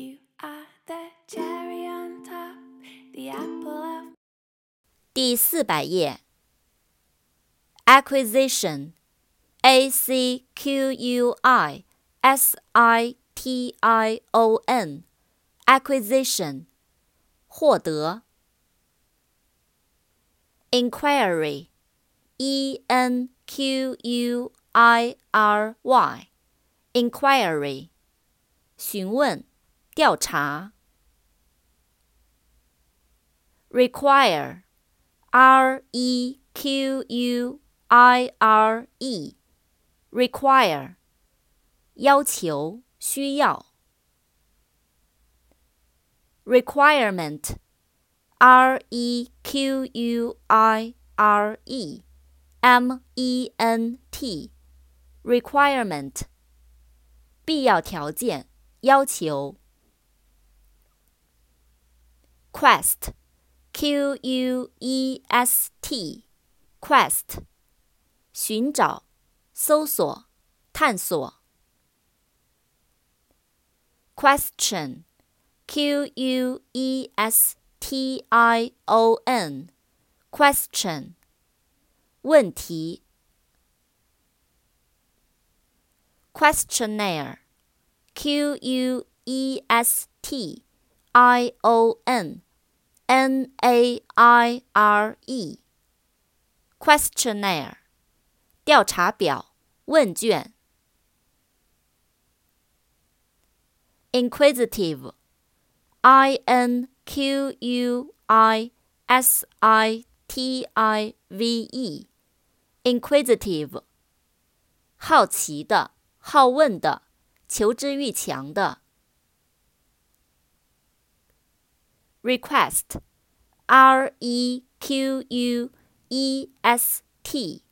You are the cherry on top, the apple of 第四百页。acquisition，a c q u i s i t i o n，acquisition，获得。inquiry，e n q u i r y，inquiry，询问、 调查。require。R E Q U I R E，require，要求、需要。requirement，R E Q U I R E M E N T，requirement，必要条件、要求。quest。Q U E S T，quest，寻找、搜索、探索。Question，Q U E S T I O N，question，问题。Questionnaire，Q U E S T I O N。N A I R E，questionnaire，调查表、问卷。Inquisitive，I N Q U I S I T I V E，inquisitive，好奇的、好问的、求知欲强的。request, R E Q U E S T,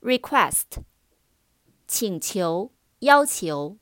request, 请求、要求。